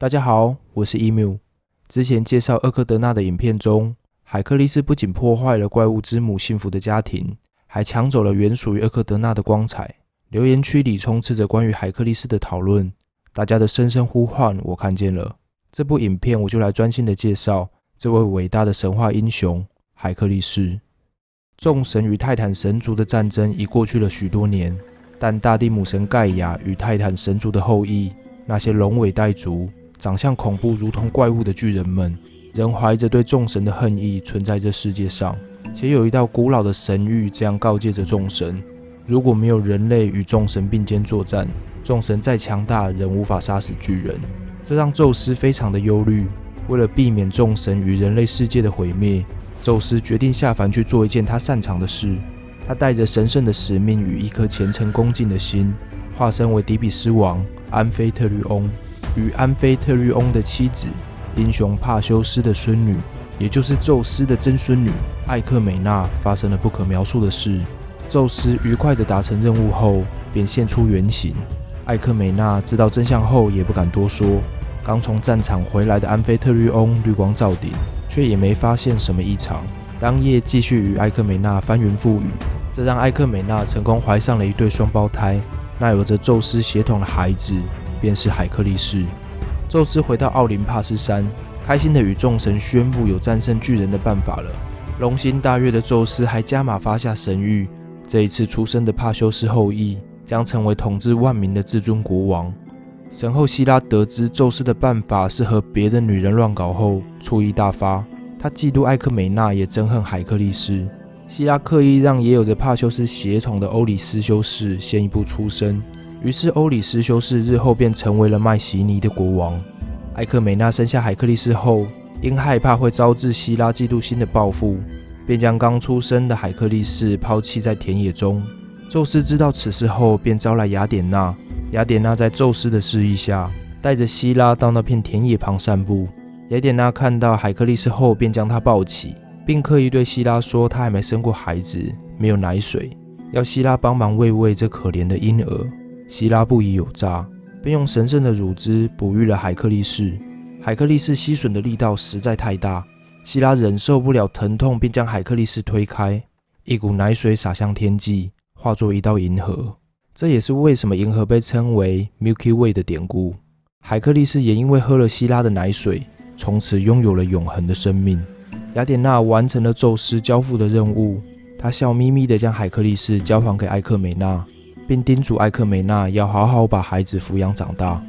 大家好，我是 emu。之前介绍厄克德纳的影片中，海克力斯不仅破坏了怪物之母幸福的家庭，还抢走了原属于厄克德纳的光彩。留言区里充斥着关于海克力斯的讨论，大家的声声呼唤我看见了。这部影片我就来专心的介绍这位伟大的神话英雄海克力斯。众神与泰坦神族的战争已过去了许多年，但大地母神盖亚与泰坦神族的后裔，那些龙尾带族。长相恐怖如同怪物的巨人们，仍怀着对众神的恨意存在这世界上。且有一道古老的神谕这样告诫着众神：如果没有人类与众神并肩作战，众神再强大仍无法杀死巨人。这让宙斯非常的忧虑。为了避免众神与人类世界的毁灭，宙斯决定下凡去做一件他擅长的事。他带着神圣的使命与一颗虔诚恭敬的心，化身为底比斯王安菲特律翁。与安菲特律翁的妻子，英雄帕修斯的孙女，也就是宙斯的曾孙女艾克美娜，发生了不可描述的事。宙斯愉快地达成任务后，便现出原形。艾克美娜知道真相后，也不敢多说。刚从战场回来的安菲特律翁绿光照顶，却也没发现什么异常。当夜继续与艾克美娜翻云覆雨，这让艾克美娜成功怀上了一对双胞胎，那有着宙斯血统的孩子。便是海克力士。宙斯回到奥林帕斯山，开心的与众神宣布有战胜巨人的办法了。龙心大悦的宙斯还加码发下神谕：这一次出生的帕修斯后裔将成为统治万民的至尊国王。神后希拉得知宙斯的办法是和别的女人乱搞后，醋意大发。他嫉妒艾克美娜，也憎恨海克力斯。希拉刻意让也有着帕修斯血统的欧里斯修士先一步出生。于是，欧里斯修士日后便成为了麦西尼的国王。艾克美娜生下海克力斯后，因害怕会招致希拉嫉妒心的报复，便将刚出生的海克力斯抛弃在田野中。宙斯知道此事后，便招来雅典娜。雅典娜在宙斯的示意下，带着希拉到那片田野旁散步。雅典娜看到海克力斯后，便将他抱起，并刻意对希拉说：“他还没生过孩子，没有奶水，要希拉帮忙喂喂这可怜的婴儿。”希拉不疑有诈，便用神圣的乳汁哺育了海克力士。海克力士吸吮的力道实在太大，希拉忍受不了疼痛，便将海克力士推开，一股奶水洒向天际，化作一道银河。这也是为什么银河被称为 Milky Way 的典故。海克力士也因为喝了希拉的奶水，从此拥有了永恒的生命。雅典娜完成了宙斯交付的任务，她笑眯眯地将海克力士交还给艾克美娜。并叮嘱艾克美娜要好好把孩子抚养长大。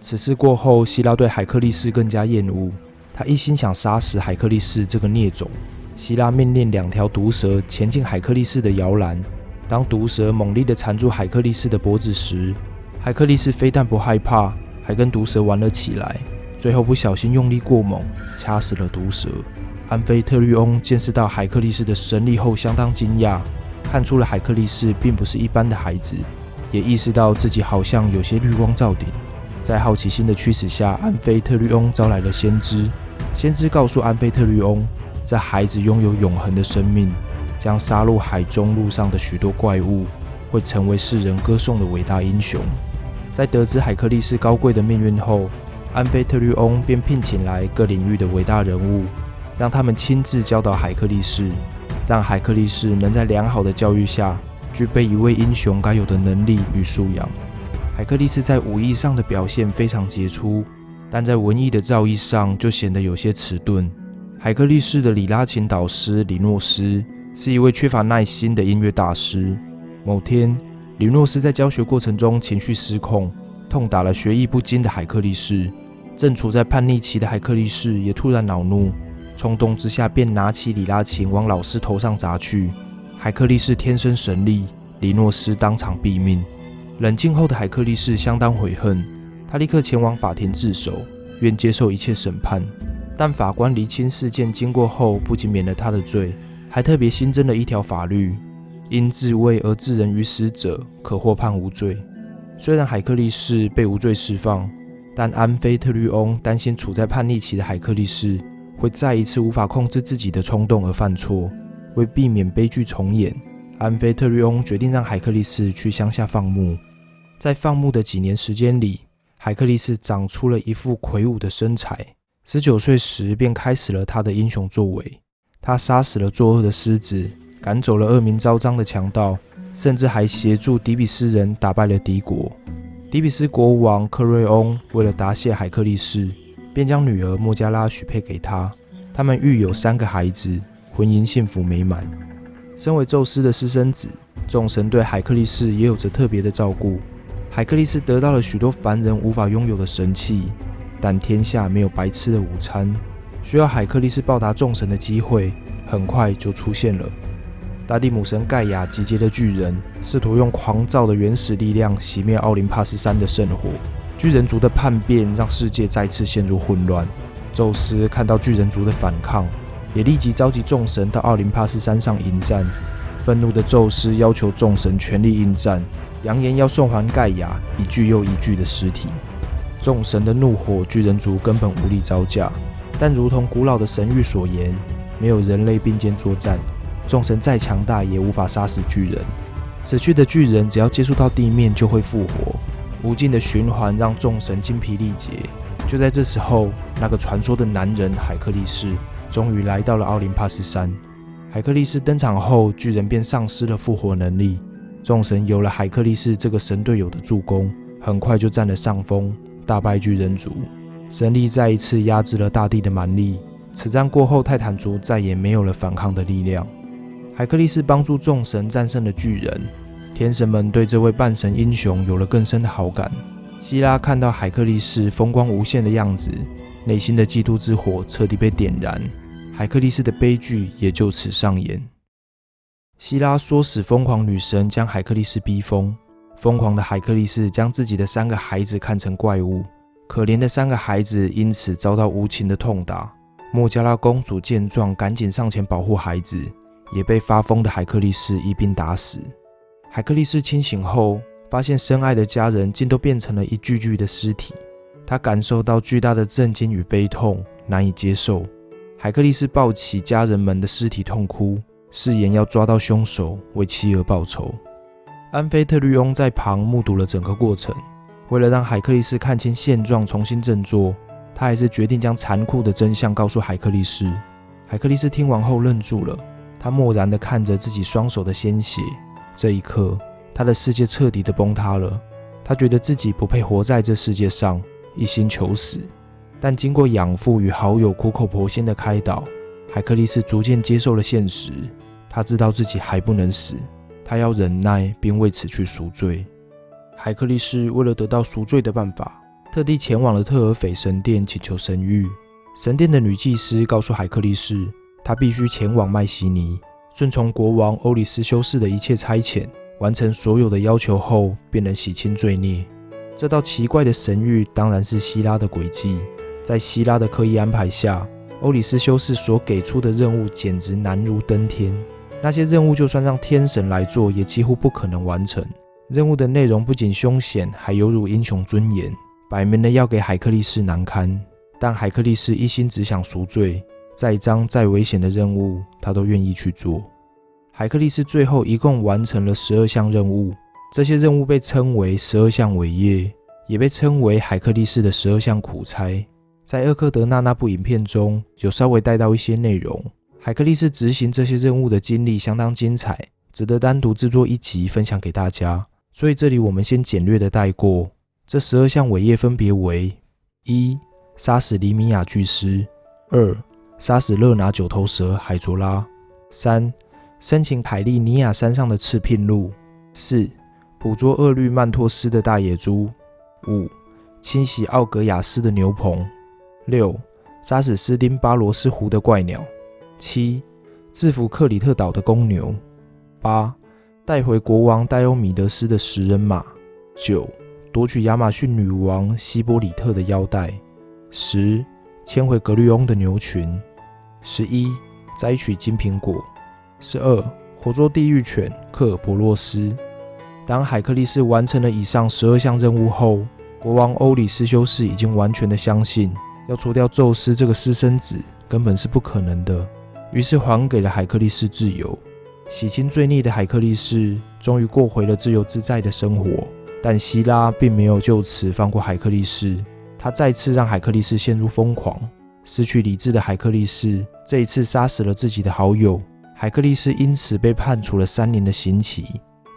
此事过后，希拉对海克力士更加厌恶，他一心想杀死海克力士这个孽种。希拉命令两条毒蛇前进海克力士的摇篮。当毒蛇猛力地缠住海克力士的脖子时，海克力士非但不害怕，还跟毒蛇玩了起来。最后不小心用力过猛，掐死了毒蛇。安菲特律翁见识到海克力士的神力后，相当惊讶。看出了海克力士并不是一般的孩子，也意识到自己好像有些绿光照顶。在好奇心的驱使下，安菲特律翁招来了先知。先知告诉安菲特律翁，这孩子拥有永恒的生命，将杀戮海中路上的许多怪物，会成为世人歌颂的伟大英雄。在得知海克力士高贵的命运后，安菲特律翁便聘请来各领域的伟大人物，让他们亲自教导海克力士。让海克力士能在良好的教育下，具备一位英雄该有的能力与素养。海克力士在武艺上的表现非常杰出，但在文艺的造诣上就显得有些迟钝。海克力士的里拉琴导师李诺斯是一位缺乏耐心的音乐大师。某天，李诺斯在教学过程中情绪失控，痛打了学艺不精的海克力士。正处在叛逆期的海克力士也突然恼怒。冲动之下，便拿起里拉琴往老师头上砸去。海克力士天生神力，里诺斯当场毙命。冷静后的海克力士相当悔恨，他立刻前往法庭自首，愿接受一切审判。但法官厘清事件经过后，不仅免了他的罪，还特别新增了一条法律：因自卫而致人于死者，可获判无罪。虽然海克力士被无罪释放，但安菲特律翁担心处在叛逆期的海克力士。会再一次无法控制自己的冲动而犯错。为避免悲剧重演，安菲特律翁决定让海克力士去乡下放牧。在放牧的几年时间里，海克力士长出了一副魁梧的身材。十九岁时便开始了他的英雄作为，他杀死了作恶的狮子，赶走了恶名昭彰的强盗，甚至还协助迪比斯人打败了敌国。迪比斯国王克瑞翁为了答谢海克力士，便将女儿莫加拉许配给他。他们育有三个孩子，婚姻幸福美满。身为宙斯的私生子，众神对海克力士也有着特别的照顾。海克力士得到了许多凡人无法拥有的神器。但天下没有白吃的午餐，需要海克力士报答众神的机会很快就出现了。大地母神盖亚集结的巨人，试图用狂躁的原始力量熄灭奥林帕斯山的圣火。巨人族的叛变让世界再次陷入混乱。宙斯看到巨人族的反抗，也立即召集众神到奥林帕斯山上迎战。愤怒的宙斯要求众神全力应战，扬言要送还盖亚一具又一具的尸体。众神的怒火，巨人族根本无力招架。但如同古老的神谕所言，没有人类并肩作战，众神再强大也无法杀死巨人。死去的巨人只要接触到地面就会复活，无尽的循环让众神精疲力竭。就在这时候，那个传说的男人海克力士终于来到了奥林帕斯山。海克力士登场后，巨人便丧失了复活能力。众神有了海克力士这个神队友的助攻，很快就占了上风。大败巨人族，神力再一次压制了大地的蛮力。此战过后，泰坦族再也没有了反抗的力量。海克力士帮助众神战胜了巨人，天神们对这位半神英雄有了更深的好感。希拉看到海克力士风光无限的样子，内心的嫉妒之火彻底被点燃，海克力士的悲剧也就此上演。希拉唆使疯狂女神将海克力士逼疯。疯狂的海克力士将自己的三个孩子看成怪物，可怜的三个孩子因此遭到无情的痛打。莫加拉公主见状，赶紧上前保护孩子，也被发疯的海克力士一并打死。海克力斯清醒后，发现深爱的家人竟都变成了一具具的尸体，他感受到巨大的震惊与悲痛，难以接受。海克力斯抱起家人们的尸体痛哭，誓言要抓到凶手，为妻儿报仇。安菲特律翁在旁目睹了整个过程。为了让海克力斯看清现状，重新振作，他还是决定将残酷的真相告诉海克力斯。海克力斯听完后愣住了，他漠然地看着自己双手的鲜血。这一刻，他的世界彻底的崩塌了。他觉得自己不配活在这世界上，一心求死。但经过养父与好友苦口婆心的开导，海克力士逐渐接受了现实。他知道自己还不能死。他要忍耐，并为此去赎罪。海克力士为了得到赎罪的办法，特地前往了特尔斐神殿请求神谕。神殿的女祭司告诉海克力士，他必须前往麦西尼，顺从国王欧里斯修士的一切差遣，完成所有的要求后，便能洗清罪孽。这道奇怪的神谕当然是希拉的诡计。在希拉的刻意安排下，欧里斯修士所给出的任务简直难如登天。那些任务就算让天神来做，也几乎不可能完成。任务的内容不仅凶险，还有辱英雄尊严，摆明了要给海克力士难堪。但海克力士一心只想赎罪，再脏再危险的任务，他都愿意去做。海克力斯最后一共完成了十二项任务，这些任务被称为十二项伟业，也被称为海克力斯的十二项苦差。在厄克德纳那部影片中有稍微带到一些内容。海克力斯执行这些任务的经历相当精彩，值得单独制作一集分享给大家。所以这里我们先简略的带过。这十二项伟业分别为：一、杀死黎米亚巨狮；二、杀死勒拿九头蛇海卓拉；三、申请凯利尼亚山上的赤聘鹿；四、捕捉厄律曼托斯的大野猪；五、清洗奥格雅斯的牛棚；六、杀死斯丁巴罗斯湖的怪鸟。七，制服克里特岛的公牛；八，带回国王戴欧米德斯的食人马；九，夺取亚马逊女王希波里特的腰带；十，牵回格律翁的牛群；十一，摘取金苹果；十二，活捉地狱犬克尔伯洛斯。当海克力士完成了以上十二项任务后，国王欧里斯修士已经完全的相信，要除掉宙斯这个私生子根本是不可能的。于是还给了海克力士自由，洗清罪孽的海克力士终于过回了自由自在的生活。但希拉并没有就此放过海克力士，他再次让海克力士陷入疯狂。失去理智的海克力士这一次杀死了自己的好友，海克力士因此被判处了三年的刑期。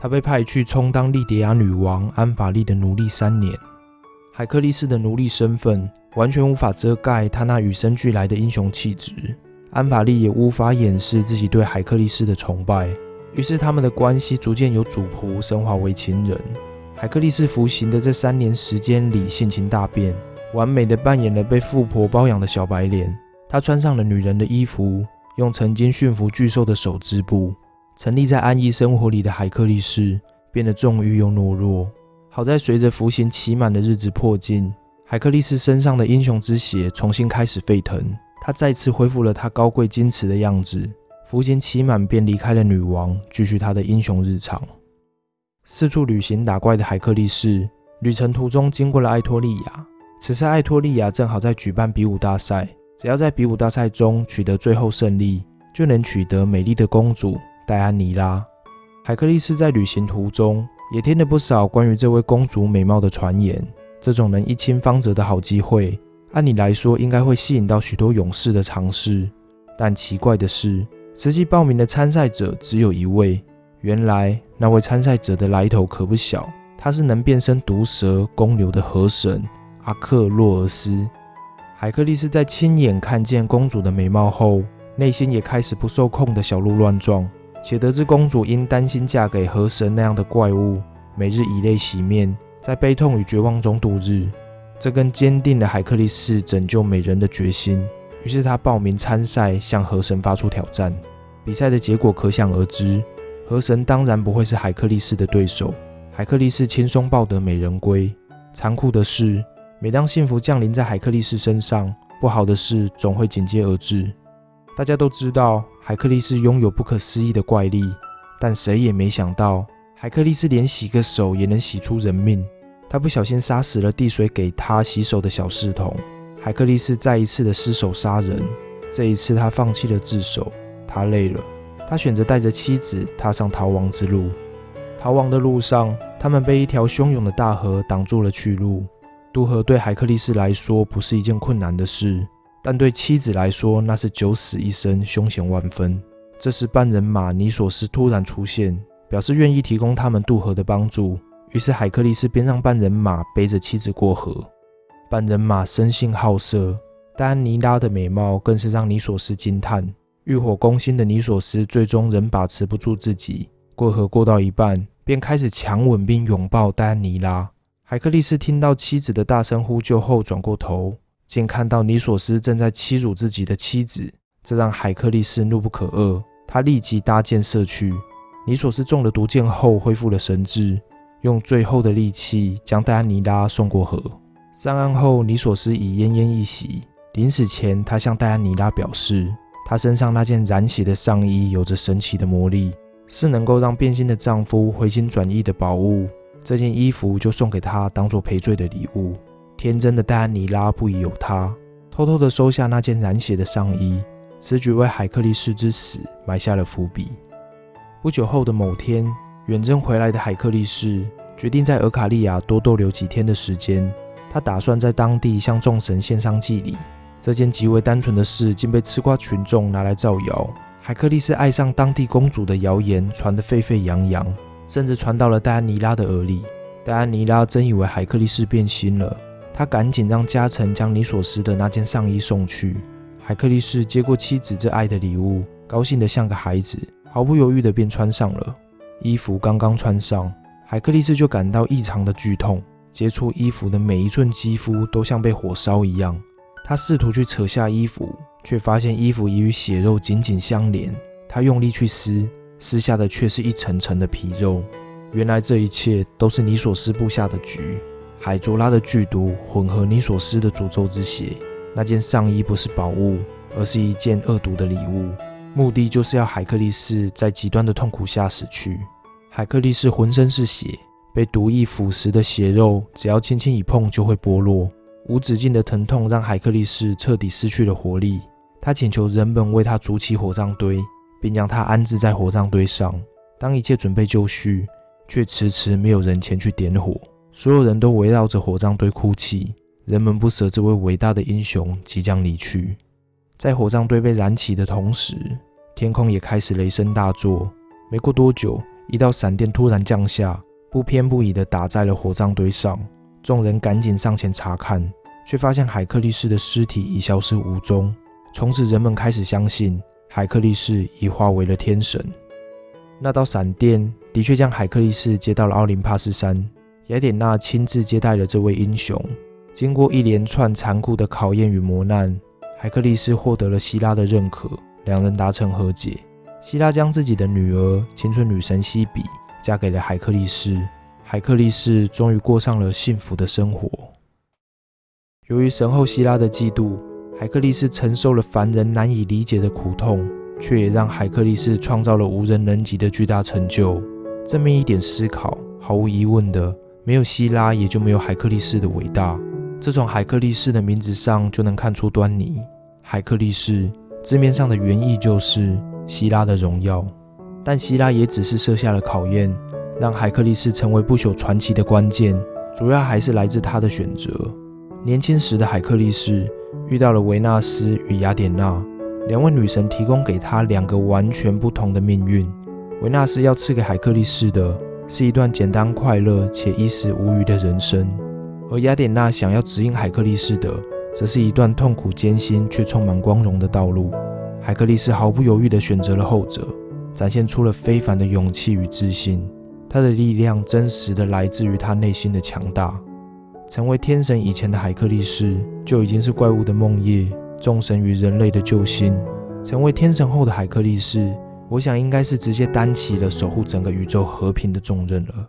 他被派去充当利迪亚女王安法利的奴隶三年。海克力士的奴隶身份完全无法遮盖他那与生俱来的英雄气质。安法利也无法掩饰自己对海克力斯的崇拜，于是他们的关系逐渐由主仆升华为情人。海克力斯服刑的这三年时间里，性情大变，完美的扮演了被富婆包养的小白脸。他穿上了女人的衣服，用曾经驯服巨兽的手织布。沉溺在安逸生活里的海克力斯变得纵欲又懦弱。好在随着服刑期满的日子迫近，海克力斯身上的英雄之血重新开始沸腾。他再次恢复了他高贵矜持的样子，服刑期满便离开了女王，继续他的英雄日常。四处旅行打怪的海克力士，旅程途中经过了艾托利亚。此次艾托利亚正好在举办比武大赛，只要在比武大赛中取得最后胜利，就能取得美丽的公主戴安妮拉。海克力斯在旅行途中也听了不少关于这位公主美貌的传言。这种能一亲芳泽的好机会。按理来说，应该会吸引到许多勇士的尝试，但奇怪的是，实际报名的参赛者只有一位。原来，那位参赛者的来头可不小，他是能变身毒蛇公牛的河神阿克洛尔斯。海克力斯在亲眼看见公主的美貌后，内心也开始不受控的小鹿乱撞，且得知公主因担心嫁给河神那样的怪物，每日以泪洗面，在悲痛与绝望中度日。这更坚定了海克力斯拯救美人的决心。于是他报名参赛，向河神发出挑战。比赛的结果可想而知，河神当然不会是海克力斯的对手。海克力斯轻松抱得美人归。残酷的是，每当幸福降临在海克力士身上，不好的事总会紧接而至。大家都知道海克力士拥有不可思议的怪力，但谁也没想到，海克力士连洗个手也能洗出人命。他不小心杀死了递水给他洗手的小侍童，海克力斯再一次的失手杀人。这一次他放弃了自首，他累了，他选择带着妻子踏上逃亡之路。逃亡的路上，他们被一条汹涌的大河挡住了去路。渡河对海克力斯来说不是一件困难的事，但对妻子来说那是九死一生，凶险万分。这时，半人马尼索斯突然出现，表示愿意提供他们渡河的帮助。于是，海克力斯便让半人马背着妻子过河。半人马生性好色，戴安妮拉的美貌更是让尼索斯惊叹。欲火攻心的尼索斯最终仍把持不住自己，过河过到一半，便开始强吻并拥抱戴安妮拉。海克力斯听到妻子的大声呼救后，转过头，竟看到尼索斯正在欺辱自己的妻子，这让海克力斯怒不可遏。他立即搭箭射去。尼索斯中了毒箭后，恢复了神智。用最后的力气将戴安妮拉送过河。上岸后，尼索斯已奄奄一息。临死前，他向戴安妮拉表示，他身上那件染血的上衣有着神奇的魔力，是能够让变心的丈夫回心转意的宝物。这件衣服就送给他当做赔罪的礼物。天真的戴安妮拉不疑有他，偷偷的收下那件染血的上衣。此举为海克力士之死埋下了伏笔。不久后的某天。远征回来的海克力士决定在俄卡利亚多逗留几天的时间。他打算在当地向众神献上祭礼。这件极为单纯的事，竟被吃瓜群众拿来造谣。海克力士爱上当地公主的谣言传得沸沸扬扬，甚至传到了戴安妮拉的耳里。戴安妮拉真以为海克力士变心了，她赶紧让家臣将尼索斯的那件上衣送去。海克力士接过妻子这爱的礼物，高兴得像个孩子，毫不犹豫地便穿上了。衣服刚刚穿上，海克力斯就感到异常的剧痛，接触衣服的每一寸肌肤都像被火烧一样。他试图去扯下衣服，却发现衣服已与血肉紧紧相连。他用力去撕，撕下的却是一层层的皮肉。原来这一切都是尼索斯布下的局。海卓拉的剧毒混合尼索斯的诅咒之血，那件上衣不是宝物，而是一件恶毒的礼物。目的就是要海克力士在极端的痛苦下死去。海克力士浑身是血，被毒液腐蚀的血肉，只要轻轻一碰就会剥落。无止境的疼痛让海克力士彻底失去了活力。他请求人们为他筑起火葬堆，并将他安置在火葬堆上。当一切准备就绪，却迟迟没有人前去点火。所有人都围绕着火葬堆哭泣，人们不舍这位伟大的英雄即将离去。在火葬堆被燃起的同时，天空也开始雷声大作。没过多久，一道闪电突然降下，不偏不倚地打在了火葬堆上。众人赶紧上前查看，却发现海克力士的尸体已消失无踪。从此，人们开始相信海克力士已化为了天神。那道闪电的确将海克力士接到了奥林帕斯山。雅典娜亲自接待了这位英雄。经过一连串残酷的考验与磨难，海克力士获得了希拉的认可，两人达成和解。希拉将自己的女儿青春女神西比嫁给了海克力士。海克力士终于过上了幸福的生活。由于神后希拉的嫉妒，海克力士承受了凡人难以理解的苦痛，却也让海克力士创造了无人能及的巨大成就。正面一点思考，毫无疑问的，没有希拉，也就没有海克力士的伟大。这从海克力士的名字上就能看出端倪。海克力士字面上的原意就是希拉的荣耀，但希拉也只是设下了考验。让海克力士成为不朽传奇的关键，主要还是来自他的选择。年轻时的海克力士遇到了维纳斯与雅典娜两位女神，提供给他两个完全不同的命运。维纳斯要赐给海克力士的是一段简单快乐且衣食无虞的人生，而雅典娜想要指引海克力士的，则是一段痛苦艰辛却充满光荣的道路。海克力士毫不犹豫地选择了后者，展现出了非凡的勇气与自信。他的力量真实的来自于他内心的强大。成为天神以前的海克力士就已经是怪物的梦魇，众神与人类的救星。成为天神后的海克力士，我想应该是直接担起了守护整个宇宙和平的重任了。